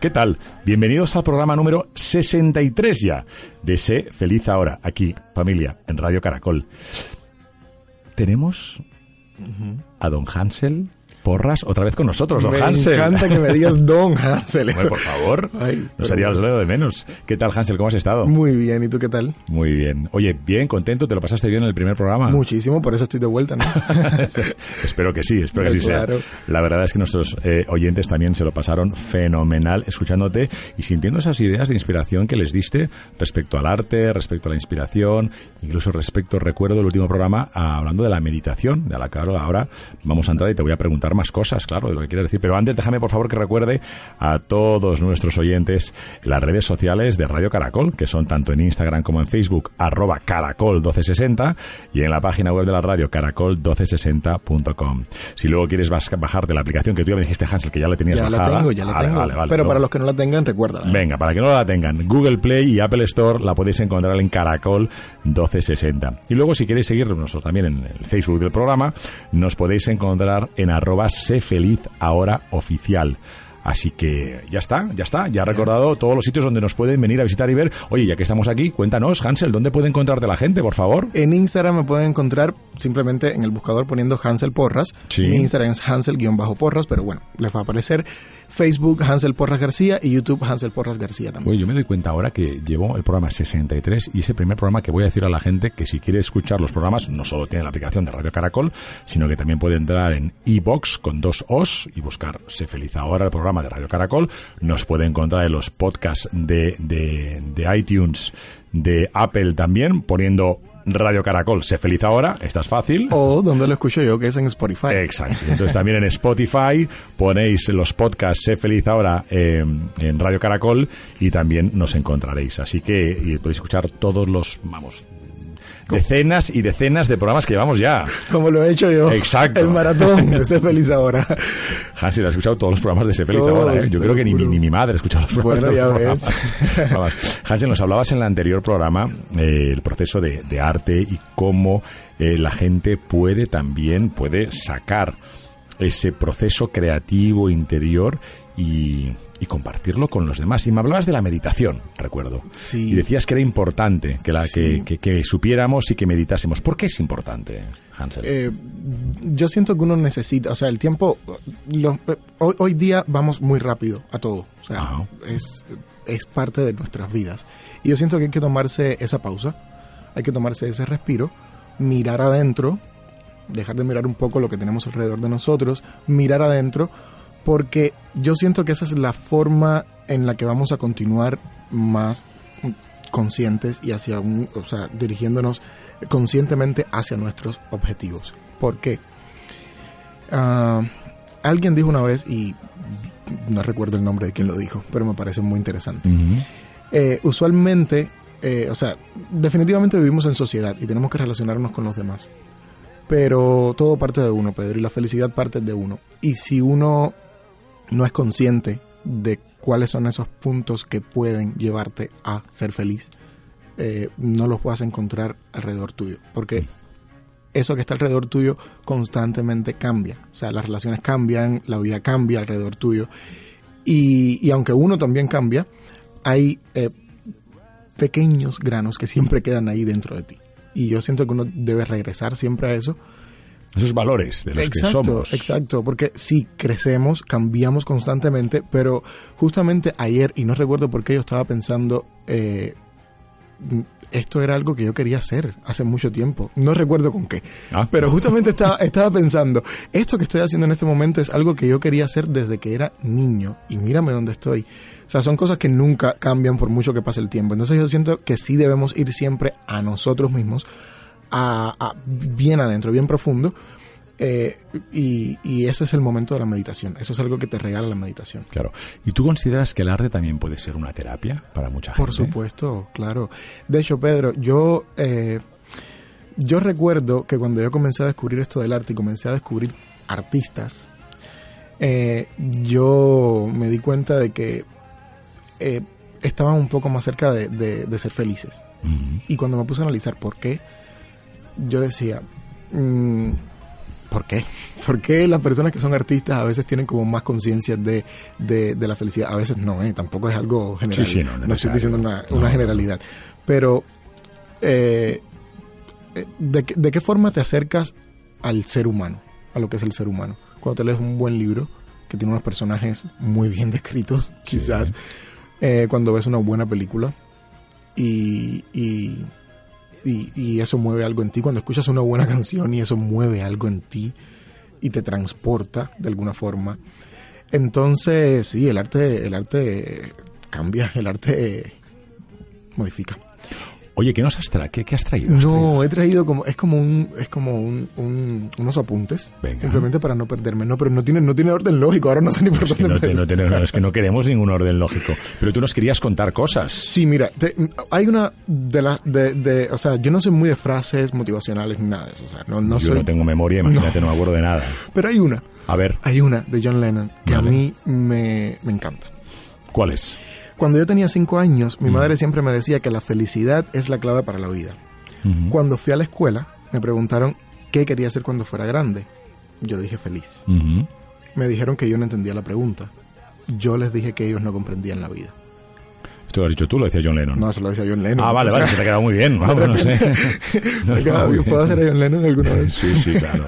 ¿qué tal? Bienvenidos al programa número 63 ya de Sé Feliz Ahora, aquí, familia, en Radio Caracol. Tenemos a don Hansel Porras otra vez con nosotros, don me Hansel. Me encanta que me digas don Hansel. Por favor, Ay, no sería el de menos. ¿Qué tal, Hansel? ¿Cómo has estado? Muy bien, ¿y tú qué tal? Muy bien. Oye, bien, contento, ¿te lo pasaste bien en el primer programa? Muchísimo, por eso estoy de vuelta, ¿no? espero que sí, espero que así Claro. sea. La verdad es que nuestros eh, oyentes también se lo pasaron fenomenal escuchándote y sintiendo esas ideas de inspiración que les diste respecto al arte, respecto a la inspiración, incluso respecto, recuerdo el último programa ah, hablando de la meditación, de la que ahora vamos a entrar y te voy a preguntar más cosas, claro, de lo que quieres decir. Pero antes déjame por favor que recuerde a todos nuestros oyentes las redes sociales de Radio Caracol, que son tanto en Instagram como en Facebook, arroba caracol 1260 y en la página web de la radio caracol1260.com. Si luego quieres bajarte la aplicación que tú ya me dijiste, Hansel, que ya la tenías ya la bajada. tengo, ya la Vale, tengo. vale, vale. Pero para los que no la tengan, recuérdala. Venga, para que no la tengan, Google Play y Apple Store la podéis encontrar en Caracol 1260. Y luego si queréis seguirnos también en el Facebook del programa, nos podéis encontrar en arroba sé feliz ahora oficial. Así que ya está, ya está, ya he recordado todos los sitios donde nos pueden venir a visitar y ver. Oye, ya que estamos aquí, cuéntanos, Hansel, ¿dónde puede encontrarte la gente, por favor? En Instagram me pueden encontrar simplemente en el buscador poniendo Hansel Porras. Sí. Mi Instagram es Hansel-Porras, pero bueno, les va a aparecer Facebook Hansel Porras García y YouTube Hansel Porras García también. Oye, yo me doy cuenta ahora que llevo el programa 63 y ese primer programa que voy a decir a la gente que si quiere escuchar los programas no solo tiene la aplicación de Radio Caracol, sino que también puede entrar en iBox con dos O's y buscar Se Feliz Ahora, el programa de Radio Caracol. Nos puede encontrar en los podcasts de, de, de iTunes, de Apple también, poniendo Radio Caracol Se Feliz Ahora. Esta es fácil. O donde lo escucho yo, que es en Spotify. Exacto. Entonces también en Spotify ponéis los podcasts Sé Feliz Ahora eh, en Radio Caracol y también nos encontraréis. Así que y podéis escuchar todos los, vamos, decenas y decenas de programas que llevamos ya. Como lo he hecho yo. Exacto. El maratón de Sé Feliz Ahora. Hansi, has escuchado todos los programas de Sé Feliz Todos, Ahora. ¿eh? Yo creo que ni, ni mi madre ha escuchado los programas. Bueno, ya ves. programas. Hansi, nos hablabas en el anterior programa eh, el proceso de, de arte y cómo eh, la gente puede también, puede sacar ese proceso creativo interior y, y compartirlo con los demás. Y me hablabas de la meditación, recuerdo. Sí. Y decías que era importante que, la, Sí. que, que- que supiéramos y que meditásemos. ¿Por qué es importante, Hansel? Eh, yo siento que uno necesita, o sea, el tiempo, lo- hoy, hoy día vamos muy rápido a todo, o sea, Ajá. es, es parte de nuestras vidas. Y yo siento que hay que tomarse esa pausa, hay que tomarse ese respiro, mirar adentro, dejar de mirar un poco lo que tenemos alrededor de nosotros, mirar adentro, porque yo siento que esa es la forma en la que vamos a continuar más conscientes y hacia un, o sea, dirigiéndonos conscientemente hacia nuestros objetivos. ¿Por qué? Ah, alguien dijo una vez, y no recuerdo el nombre de quien lo dijo, pero me parece muy interesante. Eh, usualmente, eh, o sea, definitivamente vivimos en sociedad y tenemos que relacionarnos con los demás. Pero todo parte de uno, Pedro, y la felicidad parte de uno. Y si uno no es consciente de cuáles son esos puntos que pueden llevarte a ser feliz, eh, no los vas a encontrar alrededor tuyo. Porque eso que está alrededor tuyo constantemente cambia. O sea, las relaciones cambian, la vida cambia alrededor tuyo. Y, y aunque uno también cambia, hay eh, pequeños granos que siempre quedan ahí dentro de ti. Y yo siento que uno debe regresar siempre a eso. Esos valores de los exacto, que somos. exacto, porque sí, crecemos, cambiamos constantemente, pero justamente ayer, y no recuerdo por qué yo estaba pensando eh, esto era algo que yo quería hacer hace mucho tiempo. No recuerdo con qué. Ah. Pero justamente estaba, estaba pensando, esto que estoy haciendo en este momento es algo que yo quería hacer desde que era niño. Y mírame dónde estoy. O sea, son cosas que nunca cambian por mucho que pase el tiempo. Entonces yo siento que sí debemos ir siempre a nosotros mismos, a bien adentro, bien profundo, eh, y, ese es el momento de la meditación. Eso es algo que te regala la meditación. Claro. ¿Y tú consideras que el arte también puede ser una terapia para mucha gente? Por supuesto, claro. De hecho, Pedro, yo, eh, yo recuerdo que cuando yo comencé a descubrir esto del arte y comencé a descubrir artistas, eh, yo me di cuenta de que estaban un poco más cerca de, ser felices. Y cuando me puse a analizar por qué, yo decía, mm, ¿Por qué? ¿Por qué las personas que son artistas a veces tienen como más conciencia de, de, la felicidad? A veces no, ¿eh? tampoco es algo general. no, estoy diciendo una, generalidad. Pero, eh, eh, ¿de, ¿de, qué forma te acercas al ser humano? A lo que es el ser humano. Cuando te lees un buen libro que tiene unos personajes muy bien descritos, quizás. Eh, cuando ves una buena película y, y y, eso mueve algo en ti. Cuando escuchas una buena canción y eso mueve algo en ti y te transporta de alguna forma. Entonces, sí, el arte, el arte cambia, el arte modifica. Oye, ¿qué nos has traído? ¿Qué, has traído? no, he traído como, es como un, es como un, unos apuntes. Simplemente para no perderme. No, pero no tiene, no tiene orden lógico. Ahora no sé ni por dónde no, Es que no queremos ningún orden lógico. Pero tú nos querías contar cosas. Sí, mira, hay una de las, de, de, o sea, yo no soy muy de frases motivacionales ni nada de eso. O sea, no, no yo no tengo memoria, imagínate, no. me acuerdo de nada. Pero hay una. A ver. Hay una de John Lennon que a mí me, me encanta. ¿Cuál es? Cuando yo tenía cinco años, mi madre siempre me decía que la felicidad es la clave para la vida. Cuando fui a la escuela, me preguntaron qué quería hacer cuando fuera grande. Yo dije feliz. Me dijeron que yo no entendía la pregunta. Yo les dije que ellos no comprendían la vida. Esto lo has dicho tú, lo decía John Lennon. No, se lo decía John Lennon. Ah, vale, vale, se te ha quedado muy bien. Vamos, no sé. ¿Puedo hacer a John Lennon alguna vez? Sí, sí, claro.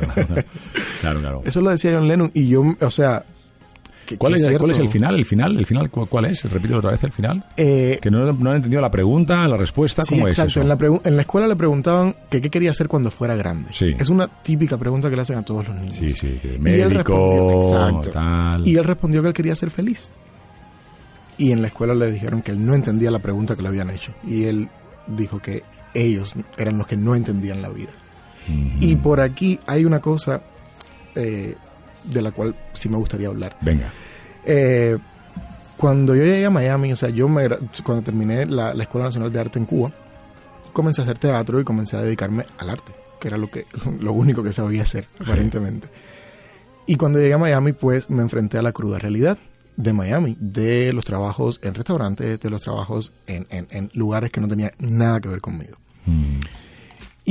claro, claro. Eso lo decía John Lennon y yo, o sea, ¿Cuál, es, ¿Cuál, es, el final? ¿El final? ¿El final cuál es? Repito otra vez el final. Eh, que no, no, han entendido la pregunta, la respuesta, ¿cómo es eso? En la, en la escuela le preguntaban que qué quería hacer cuando fuera grande. Sí. Es una típica pregunta que le hacen a todos los niños. Sí, sí, médico, exacto. Y él respondió que él quería ser feliz. Y en la escuela le dijeron que él no entendía la pregunta que le habían hecho. Y él dijo que ellos eran los que no entendían la vida. Y por aquí hay una cosa eh, de la cual sí me gustaría hablar. Venga. Eh, cuando yo llegué a Miami, o sea, yo me, cuando terminé la, Escuela Nacional de Arte en Cuba, comencé a hacer teatro y comencé a dedicarme al arte, que era lo, que, lo único que sabía hacer, aparentemente. Y cuando llegué a Miami, pues me enfrenté a la cruda realidad de Miami, de los trabajos en restaurantes, de los trabajos en, en, lugares que no tenían nada que ver conmigo. Mm.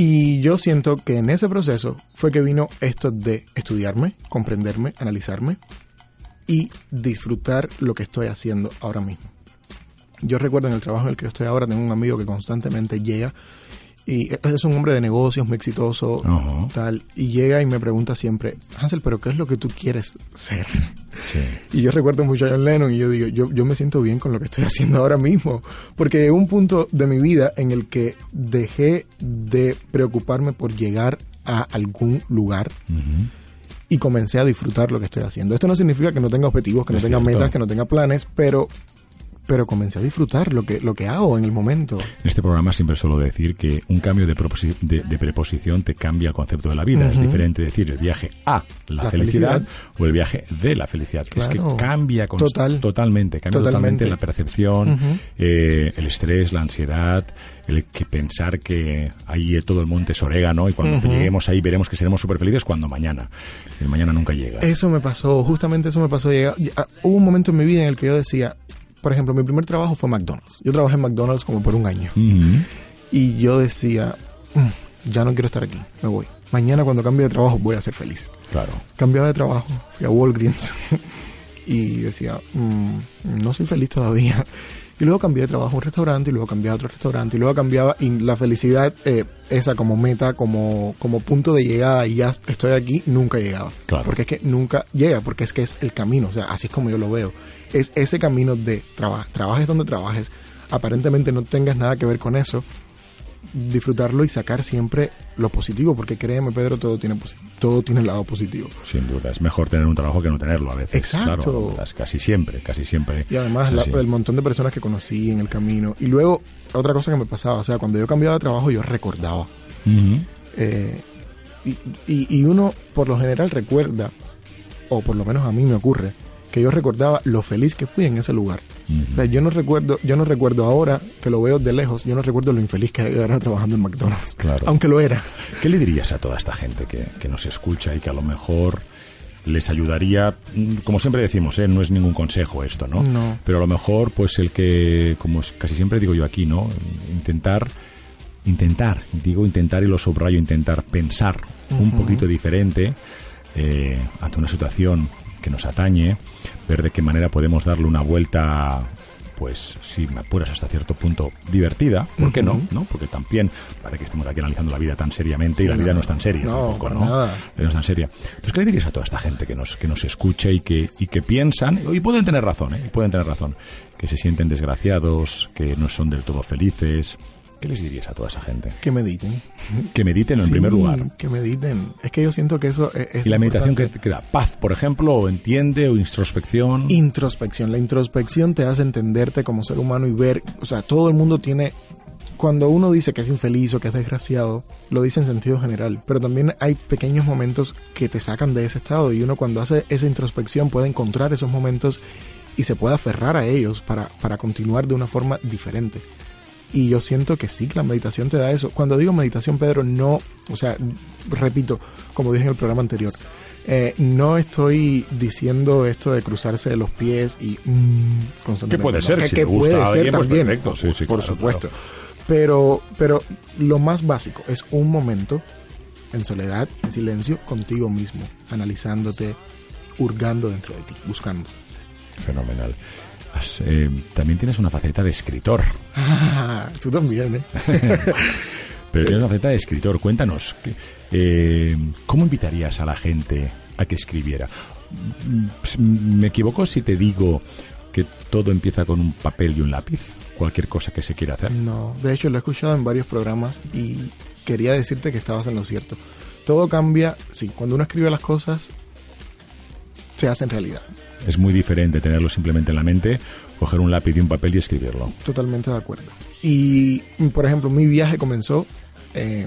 Y yo siento que en ese proceso fue que vino esto de estudiarme, comprenderme, analizarme y disfrutar lo que estoy haciendo ahora mismo. Yo recuerdo en el trabajo en el que estoy ahora, tengo un amigo que constantemente llega y es un hombre de negocios muy exitoso, tal, y llega y me pregunta siempre, Hansel, pero ¿qué es lo que tú quieres ser? Y yo recuerdo mucho a John Lennon y yo digo, yo, yo me siento bien con lo que estoy haciendo ahora mismo, porque es un punto de mi vida en el que dejé de preocuparme por llegar a algún lugar. Y comencé a disfrutar lo que estoy haciendo. Esto no significa que no tenga objetivos, que no tenga metas, que no tenga planes, pero pero comencé a disfrutar lo que, lo que hago en el momento. En este programa siempre suelo decir que un cambio de, de, preposición te cambia el concepto de la vida. Es diferente decir el viaje a la, felicidad, o el viaje de la felicidad. Es que cambia totalmente, cambia totalmente, la percepción, eh, el estrés, la ansiedad, el que pensar que ahí todo el monte es orégano y cuando lleguemos ahí veremos que seremos súper felices cuando mañana. El mañana nunca llega. Eso me pasó, justamente eso me pasó. hubo un momento en mi vida en el que yo decía, por ejemplo, mi primer trabajo fue McDonald's. Yo trabajé en McDonald's como por un año. Y yo decía, mm, ya no quiero estar aquí, me voy. Mañana cuando cambie de trabajo voy a ser feliz. Claro. Cambiaba de trabajo, fui a Walgreens y decía, mm, no soy feliz todavía. Y luego cambié de trabajo a un restaurante y luego cambié a otro restaurante y luego cambiaba y la felicidad eh, esa como meta, como, como punto de llegada y ya estoy aquí, nunca llegaba. Claro. Porque es que nunca llega, porque es que es el camino, o sea, así es como yo lo veo. Es ese camino de trabajo, trabajes donde trabajes, aparentemente no tengas nada que ver con eso, disfrutarlo y sacar siempre lo positivo, porque créeme, Pedro, todo tiene todo tiene el lado positivo. Sin duda, es mejor tener un trabajo que no tenerlo a veces. Exacto. Claro, casi siempre, casi siempre. Y además la- el montón de personas que conocí en el camino. Y luego, otra cosa que me pasaba, o sea, cuando yo cambiaba de trabajo, yo recordaba. Eh, y, y- y uno, por lo general, recuerda, o por lo menos a mí me ocurre, que yo recordaba lo feliz que fui en ese lugar. O sea, yo no recuerdo, yo no recuerdo ahora que lo veo de lejos, yo no recuerdo lo infeliz que era trabajando en McDonald's. Claro. Aunque lo era. ¿Qué le dirías a toda esta gente que, que nos escucha y que a lo mejor les ayudaría, mm, como siempre decimos, ¿eh? no es ningún consejo esto, ¿no? No. Pero a lo mejor, pues el que, como casi siempre digo yo aquí, ¿no? Intentar, intentar, digo intentar y lo subrayo, intentar pensar un poquito diferente eh, ante una situación que nos atañe, ver de qué manera podemos darle una vuelta pues si me apuras hasta cierto punto divertida, ¿por qué no? ¿no? Porque también, para que estemos aquí analizando la vida tan seriamente y la no, vida no es tan seria no, tampoco, ¿no? nada. No es tan seria. Entonces, ¿qué le dirías a toda esta gente que nos, que nos escucha y que, y que piensan, y pueden tener razón, ¿eh? Y pueden tener razón, que se sienten desgraciados, que no son del todo felices? ¿Qué les dirías a toda esa gente? Que mediten. Que mediten en Sí, primer lugar. Que mediten. Es que yo siento que eso es. es Y la meditación que, que da paz, por ejemplo, o entiende, o introspección. Introspección. La introspección te hace entenderte como ser humano y ver. O sea, todo el mundo tiene. Cuando uno dice que es infeliz o que es desgraciado, lo dice en sentido general. Pero también hay pequeños momentos que te sacan de ese estado. Y uno, cuando hace esa introspección, puede encontrar esos momentos y se puede aferrar a ellos para, para continuar de una forma diferente. Y yo siento que sí, que la meditación te da eso. Cuando digo meditación, Pedro, no, o sea, repito, como dije en el programa anterior, eh, no estoy diciendo esto de cruzarse de los pies y mm, constantemente. Que puede no, ser, que, si que gusta puede ser pues también, perfecto. Sí, sí, por claro, supuesto. Pero, pero lo más básico es un momento en soledad, en silencio, contigo mismo, analizándote, hurgando dentro de ti, buscando. Fenomenal. Has, eh, también tienes una faceta de escritor. Ah, tú también, ¿eh? Pero tienes una faceta de escritor. Cuéntanos, eh, ¿cómo invitarías a la gente a que escribiera? Mm, ¿Me equivoco si te digo que todo empieza con un papel y un lápiz? Cualquier cosa que se quiera hacer. No, de hecho lo he escuchado en varios programas y quería decirte que estabas en lo cierto. Todo cambia, sí, cuando uno escribe las cosas, se hace en realidad. Es muy diferente tenerlo simplemente en la mente, coger un lápiz y un papel y escribirlo. Totalmente de acuerdo. Y, por ejemplo, mi viaje comenzó... eh,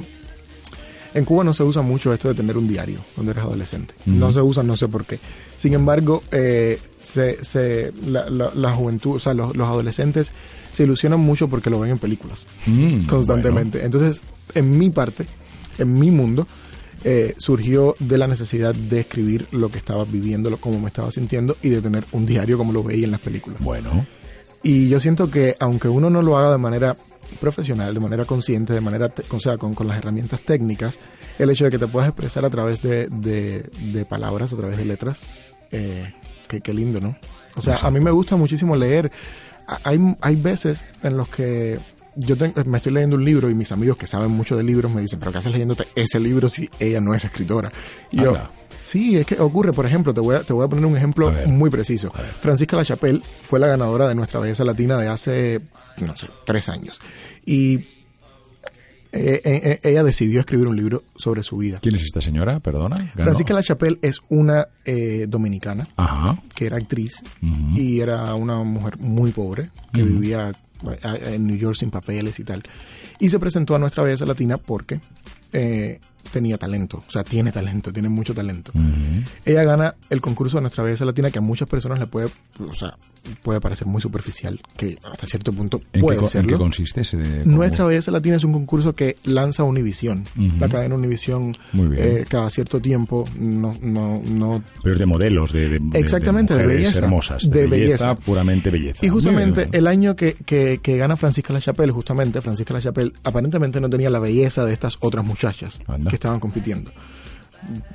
en Cuba no se usa mucho esto de tener un diario cuando eres adolescente. No se usa, no sé por qué. Sin embargo, eh, se, se- la, la- la juventud, o sea, los, los adolescentes se ilusionan mucho porque lo ven en películas. Mm, constantemente. Entonces, en mi parte, en mi mundo, eh, surgió de la necesidad de escribir lo que estaba viviendo, lo- cómo me estaba sintiendo y de tener un diario como lo veía en las películas. Bueno, Y yo siento que aunque uno no lo haga de manera profesional, de manera consciente, de manera, o sea, con, con las herramientas técnicas, el hecho de que te puedas expresar a través de, de- de palabras, a través de letras, eh, qué, qué lindo, ¿no? O sea, a mí me gusta muchísimo leer. Hay, hay veces en los que yo tengo- me estoy leyendo un libro y mis amigos que saben mucho de libros me dicen, pero ¿qué haces leyéndote ese libro si ella no es escritora? Y yo, sí, es que ocurre, por ejemplo, te voy a, te voy a poner un ejemplo ver. muy preciso. Francisca Lachapelle fue la ganadora de nuestra belleza latina de hace, no sé, tres años. Y eh, eh, eh, ella decidió escribir un libro sobre su vida. ¿quién es esta señora? Perdona. Ganó. Francisca Lachapelle es una eh, dominicana Ajá. que era actriz y era una mujer muy pobre que vivía en New York sin papeles y tal. Y se presentó a nuestra belleza latina porque eh, tenía talento, o sea, tiene talento, tiene mucho talento. Ella gana el concurso de nuestra belleza latina que a muchas personas le puede, o sea, puede parecer muy superficial, que hasta cierto punto ¿En, qué, puede en serlo. qué consiste ese? de- Nuestra Belleza Latina es un concurso que lanza Univisión. Ujú. La cadena Univisión eh, cada cierto tiempo no, no, no Pero es de modelos, de, de- Exactamente, de belleza. hermosas. De belleza, belleza. puramente belleza. Y justamente el año que, que, que gana Francisca Lachapelle, justamente Francisca Lachapelle aparentemente no tenía la belleza de estas otras muchachas Anda. Que estaban compitiendo.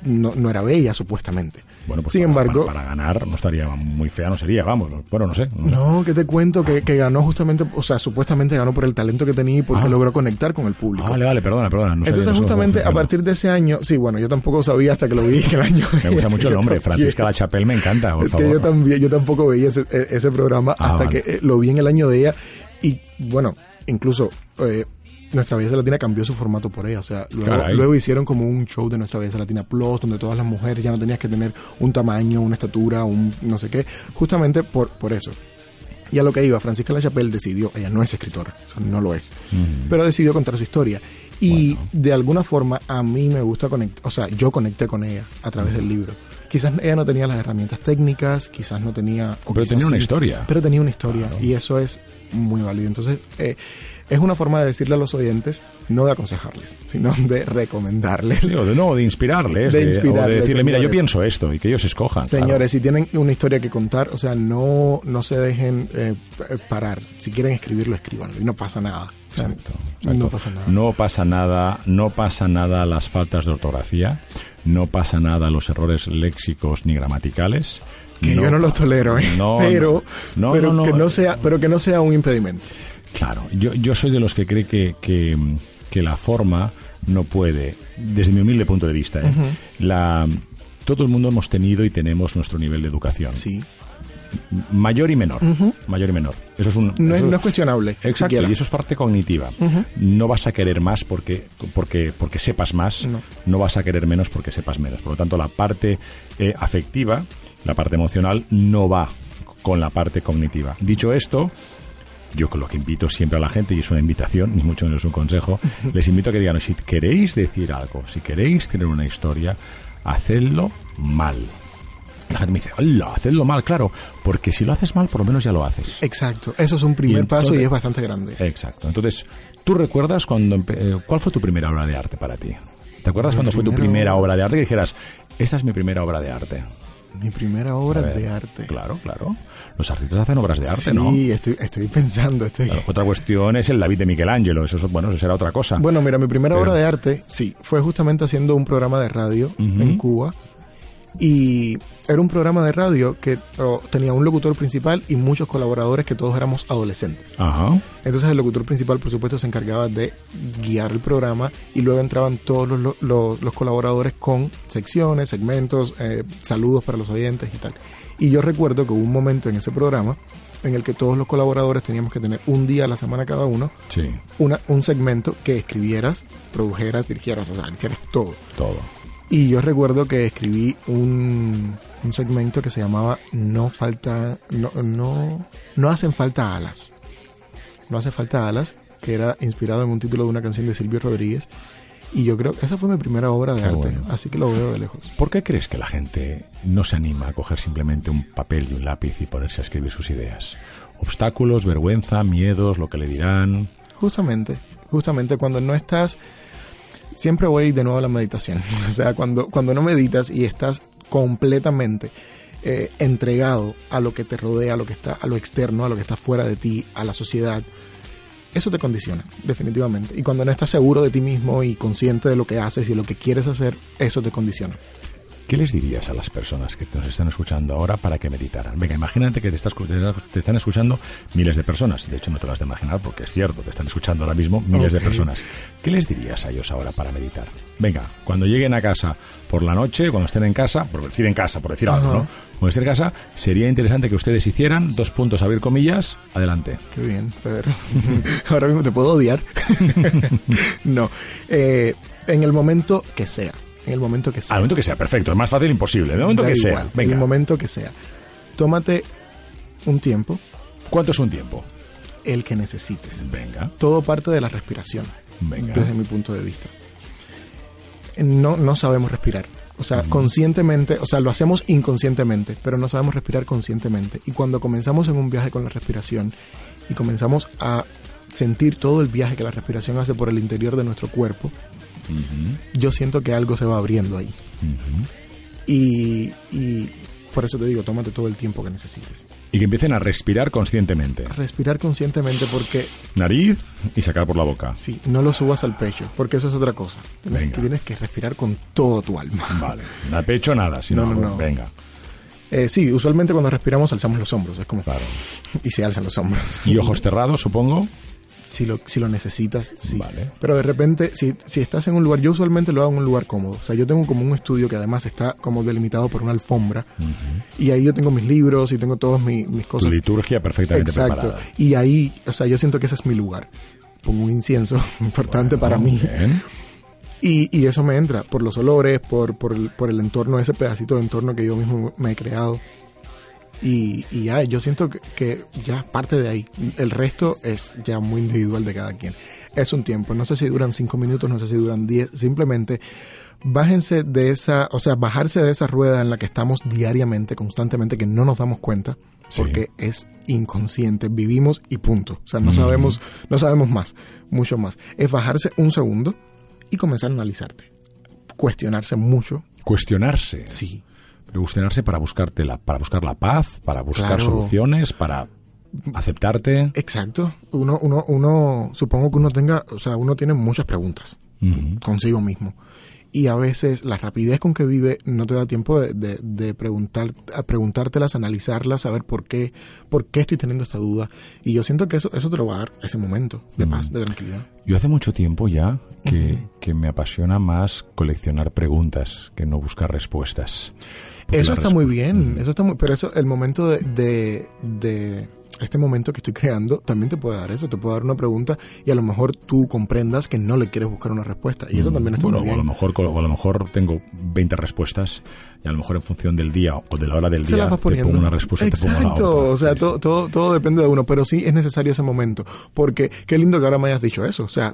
no, no era bella, supuestamente. Bueno, pues Sin para, embargo, para, para ganar no estaría muy fea, no sería, vamos. Bueno, no sé. no, que te cuento que, que ganó justamente, o sea, supuestamente ganó por el talento que tenía y porque Ah. logró conectar con el público. Ah, vale, vale, perdona, perdona. no Entonces, justamente a partir de ese año, sí, bueno, yo tampoco sabía hasta que lo vi que el año. Me gusta mucho el nombre. Francisca La Chapelle, me encanta, por Es favor. que yo también, yo tampoco veía ese, e- ese programa Ah, hasta vale. que eh, lo vi en el año de ella y bueno, incluso eh, Nuestra Belleza Latina cambió su formato por ella, o sea, luego, luego hicieron como un show de Nuestra Belleza Latina Plus donde todas las mujeres ya no tenías que tener un tamaño, una estatura, un no sé qué, justamente por, por eso. Y a lo que iba, Francisca La Chapelle decidió, ella no es escritora, o sea, no lo es, pero decidió contar su historia. Y de alguna forma a mí me gusta conectar, o sea, yo conecté con ella a través del libro. Quizás ella no tenía las herramientas técnicas, quizás no tenía... o Pero tenía una historia. Pero tenía una historia y eso es muy válido. Entonces, eh, es una forma de decirle a los oyentes, no de aconsejarles, sino de recomendarles. Sí, o de, no, de inspirarles. De de- o inspirarles, de decirle, mira, yo señores. pienso esto y que ellos escojan. claro. Señores, si tienen una historia que contar, o sea, no, no se dejen eh, parar. Si quieren escribirlo, escríbanlo y no pasa nada. O sea, Exacto, exacto. No pasa nada. No pasa nada, no pasa nada las faltas de ortografía, no pasa nada los errores léxicos ni gramaticales. que yo no los tolero, ¿eh? No, pero, no, pero no, no. que no sea, pero que no sea un impedimento. Claro, yo, yo soy de los que cree que, que, que la forma no puede, desde mi humilde punto de vista, ¿eh? la, todo el mundo hemos tenido y tenemos nuestro nivel de educación. Sí. Mayor y menor. Mayor y menor. Eso es un. No es, no es cuestionable. Exacto, siquiera. y eso es parte cognitiva. No vas a querer más porque, porque, porque sepas más, No. vas a querer menos porque sepas menos. Por lo tanto, la parte eh, afectiva, la parte emocional, no va con la parte cognitiva. Dicho esto, yo con lo que invito siempre a la gente, y es una invitación, ni mucho menos un consejo, les invito a que digan, si queréis decir algo, si queréis tener una historia, hacedlo mal. La gente me dice, hola, hacedlo mal, claro, porque si lo haces mal, por lo menos ya lo haces. Exacto. Eso es un primer Y paso y es bastante grande. Exacto. Entonces, ¿tú recuerdas cuando eh, cuál fue tu primera obra de arte para ti? ¿Te acuerdas Mi cuando fue tu primera obra- de arte que dijeras, esta es mi primera obra de arte? Mi primera obra ver, de arte. Claro, claro. Los artistas hacen obras de arte, sí, ¿no? estoy, estoy pensando. Estoy... Claro, Otra cuestión es el David de Michelangelo. Eso, es- bueno, eso será otra cosa. Bueno, mira, mi primera Pero- obra de arte, sí, fue justamente haciendo un programa de radio en Cuba. Y era un programa de radio que oh, tenía un locutor principal y muchos colaboradores que todos éramos adolescentes. Ajá. Entonces el locutor principal, por supuesto, se encargaba de guiar el programa y luego entraban todos los, los- los colaboradores con secciones, segmentos, eh, saludos para los oyentes y tal. Y yo recuerdo que hubo un momento en ese programa en el que todos los colaboradores teníamos que tener un día a la semana cada uno Sí, una, un segmento que escribieras, produjeras, dirigieras, o sea, hicieras todo. todo. Y yo recuerdo que escribí un, un segmento que se llamaba No falta, no, no, no hacen falta alas. No hace falta alas, que era inspirado en un título de una canción de Silvio Rodríguez. Y yo creo que esa fue mi primera obra de Qué arte, bueno. así que lo veo de lejos. ¿Por qué crees que la gente no se anima a coger simplemente un papel y un lápiz y ponerse a escribir sus ideas? Obstáculos, vergüenza, miedos, lo que le dirán. Justamente, justamente cuando no estás, siempre voy de nuevo a la meditación. O sea, cuando, cuando no meditas y estás completamente eh, entregado a lo que te rodea, a lo que está, a lo externo, a lo que está fuera de ti, a la sociedad, eso te condiciona, definitivamente. Y cuando no estás seguro de ti mismo y consciente de lo que haces y lo que quieres hacer, eso te condiciona. ¿Qué les dirías a las personas que nos están escuchando ahora para que meditaran? Venga, imagínate que te, estás, te están escuchando miles de personas. De hecho, no te lo has de imaginar porque es cierto, te están escuchando ahora mismo miles de personas. ¿Qué les dirías a ellos ahora para meditar? Venga, cuando lleguen a casa por la noche, cuando estén en casa, por decir en casa, por decir algo. ¿no? Cuando estén en casa, sería interesante que ustedes hicieran dos puntos, abrir comillas, adelante. Qué bien, Pedro. Ahora mismo te puedo odiar. no, eh, en el momento que sea. En el momento que sea. Al momento que sea, perfecto, es más fácil imposible. En el momento Da que sea, En venga. el momento que sea. Tómate un tiempo, ¿Cuánto es un tiempo? el que necesites. Venga, Todo parte de la respiración, venga. desde mi punto de vista. No, no sabemos respirar. O sea, conscientemente, o sea, lo hacemos inconscientemente, pero no sabemos respirar conscientemente. Y cuando comenzamos en un viaje con la respiración y comenzamos a sentir todo el viaje que la respiración hace por el interior de nuestro cuerpo, Yo siento que algo se va abriendo ahí. Y, y por eso te digo, tómate todo el tiempo que necesites. Y que empiecen a respirar conscientemente. Respirar conscientemente porque... Nariz y sacar por la boca. Sí, no lo subas al pecho, porque eso es otra cosa. Tienes, que, tienes que respirar con todo tu alma. Vale, al pecho nada, sino no, no, no. venga. Eh, sí, usualmente cuando respiramos alzamos los hombros, es como... Claro. Y se alzan los hombros. ¿Y ojos cerrados, supongo? Si lo, si lo necesitas, sí. Vale. Pero de repente, si, si estás en un lugar, yo usualmente lo hago en un lugar cómodo. O sea, yo tengo como un estudio que además está como delimitado por una alfombra. Y ahí yo tengo mis libros y tengo todas mis, mis cosas. liturgia perfectamente Exacto. Y ahí, o sea, yo siento que ese es mi lugar. Pongo un incienso importante para mí. Y, y, eso me entra por los olores, por, por, el, por el entorno, ese pedacito de entorno que yo mismo me he creado. Y, ya, yo siento que, ya parte de ahí. El resto es ya muy individual de cada quien. Es un tiempo. No sé si duran cinco minutos, no sé si duran diez. Simplemente bájense de esa, o sea, bajarse de esa rueda en la que estamos diariamente, constantemente, que no nos damos cuenta. Porque es inconsciente, vivimos y punto. O sea, no sabemos, no sabemos más, mucho más. Es bajarse un segundo y comenzar a analizarte. Cuestionarse mucho. Cuestionarse. Sí cuestionarse para buscarte la, para buscar la paz, para buscar soluciones, para aceptarte. Exacto. Uno, uno, uno, supongo que uno tenga, o sea, uno tiene muchas preguntas consigo mismo y a veces la rapidez con que vive no te da tiempo de, de, preguntar, a preguntártelas, analizarlas, saber por qué, por qué estoy teniendo esta duda. Y yo siento que eso, eso te lo va a dar ese momento de paz, de tranquilidad. Yo hace mucho tiempo ya que, que me apasiona más coleccionar preguntas que no buscar respuestas. Eso está muy bien, eso está muy, pero eso, el momento de, de este momento que estoy creando también te puede dar eso, te puede dar una pregunta y a lo mejor tú comprendas que no le quieres buscar una respuesta. Y eso mm, también está bueno, muy bien. O a, lo mejor, a lo mejor tengo 20 respuestas y a lo mejor en función del día o de la hora del día te pongo una respuesta y te pongo la otra. o sea, todo, todo, todo depende de uno, pero sí es necesario ese momento. Porque qué lindo que ahora me hayas dicho eso. O sea,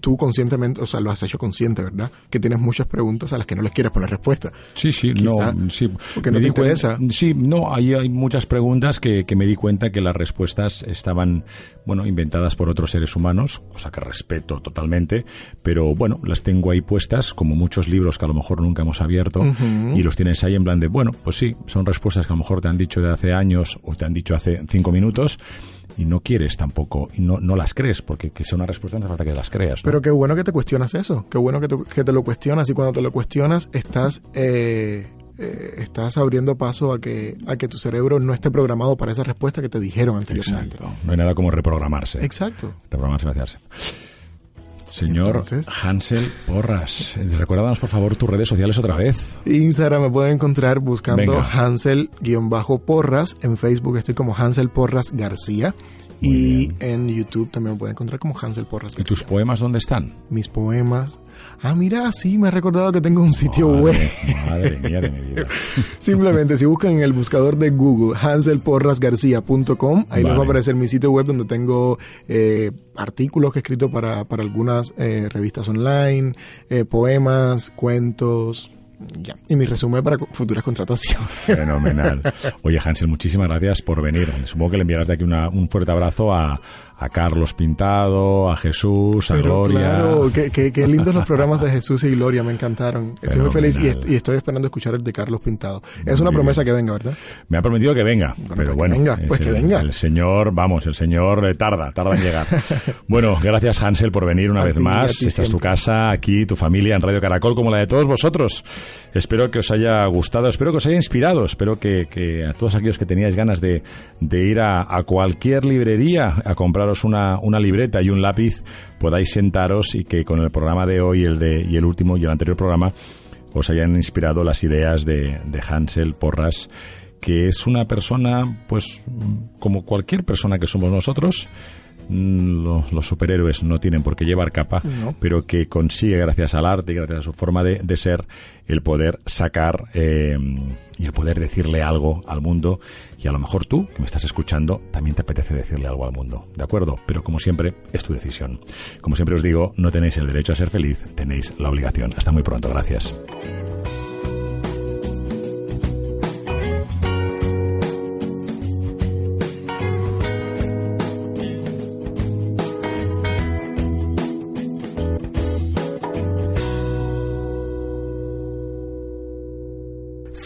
tú conscientemente, o sea, lo has hecho consciente, ¿verdad? Que tienes muchas preguntas a las que no les quieres poner respuesta. Sí, sí, no, sí. Porque no te interesa. sí, no, hay, hay muchas preguntas que, que me di cuenta que las respuestas estaban, bueno, inventadas por otros seres humanos, cosa que respeto totalmente, pero bueno, las tengo ahí puestas, como muchos libros que a lo mejor nunca hemos abierto, y los tienes ahí en plan de, bueno, pues sí, son respuestas que a lo mejor te han dicho de hace años o te han dicho hace cinco minutos, y no quieres tampoco, y no, no las crees, porque que sea una respuesta no hace falta que las creas. Pero qué bueno que te cuestionas eso, qué bueno que te, que te lo cuestionas, y cuando te lo cuestionas estás... Eh eh, estás abriendo paso a que, a que tu cerebro no esté programado para esa respuesta que te dijeron anteriormente. Exacto. No hay nada como reprogramarse. Exacto. Reprogramarse y vaciarse. Señor Hansel Porras, recuérdanos por favor tus redes sociales otra vez. Instagram me pueden encontrar buscando Hansel-Porras. En Facebook estoy como Hansel Porras García y en YouTube también me pueden encontrar como Hansel Porras. ¿Y tus poemas dónde están? Mis poemas. Ah, mira, sí, me ha recordado que tengo un sitio web. Madre mía de mi vida. Simplemente, si buscan en el buscador de Google hanselporrasgarcía.com, ahí les va a aparecer mi sitio web donde tengo eh, artículos que he escrito para, para algunas eh, revistas online, eh, poemas, cuentos, Y mi resumen para futuras contrataciones. Fenomenal. Oye, Hansel, muchísimas gracias por venir. Supongo que le enviarás de aquí un fuerte abrazo a, a Carlos Pintado, a Jesús, a Gloria. Claro, qué, qué, lindos los programas de Jesús y Gloria, me encantaron. Estoy muy feliz y, estoy esperando escuchar el de Carlos Pintado. Es una promesa que venga, ¿verdad? Me ha prometido que venga, pero bueno. Venga, pues que venga. El señor, vamos, el señor eh, tarda, tarda en llegar. bueno, gracias Hansel por venir una vez más. Esta es tu casa, aquí, tu familia en Radio Caracol, como la de todos vosotros. Espero que os haya gustado, espero que os haya inspirado, espero que, que a todos aquellos que teníais ganas de, de ir a, a cualquier librería a una, una libreta y un lápiz, podáis sentaros y que con el programa de hoy el de, y el último y el anterior programa os hayan inspirado las ideas de, de Hansel Porras, que es una persona, pues, como cualquier persona que somos nosotros, Mm, los, superhéroes no tienen por qué llevar capa, pero que consigue, gracias al arte y gracias a su forma de, ser, el poder sacar eh, y el poder decirle algo al mundo. Y a lo mejor tú, que me estás escuchando, también te apetece decirle algo al mundo. ¿De acuerdo? Pero como siempre, es tu decisión. Como siempre os digo, no tenéis el derecho a ser feliz, tenéis la obligación. Hasta muy pronto. Gracias.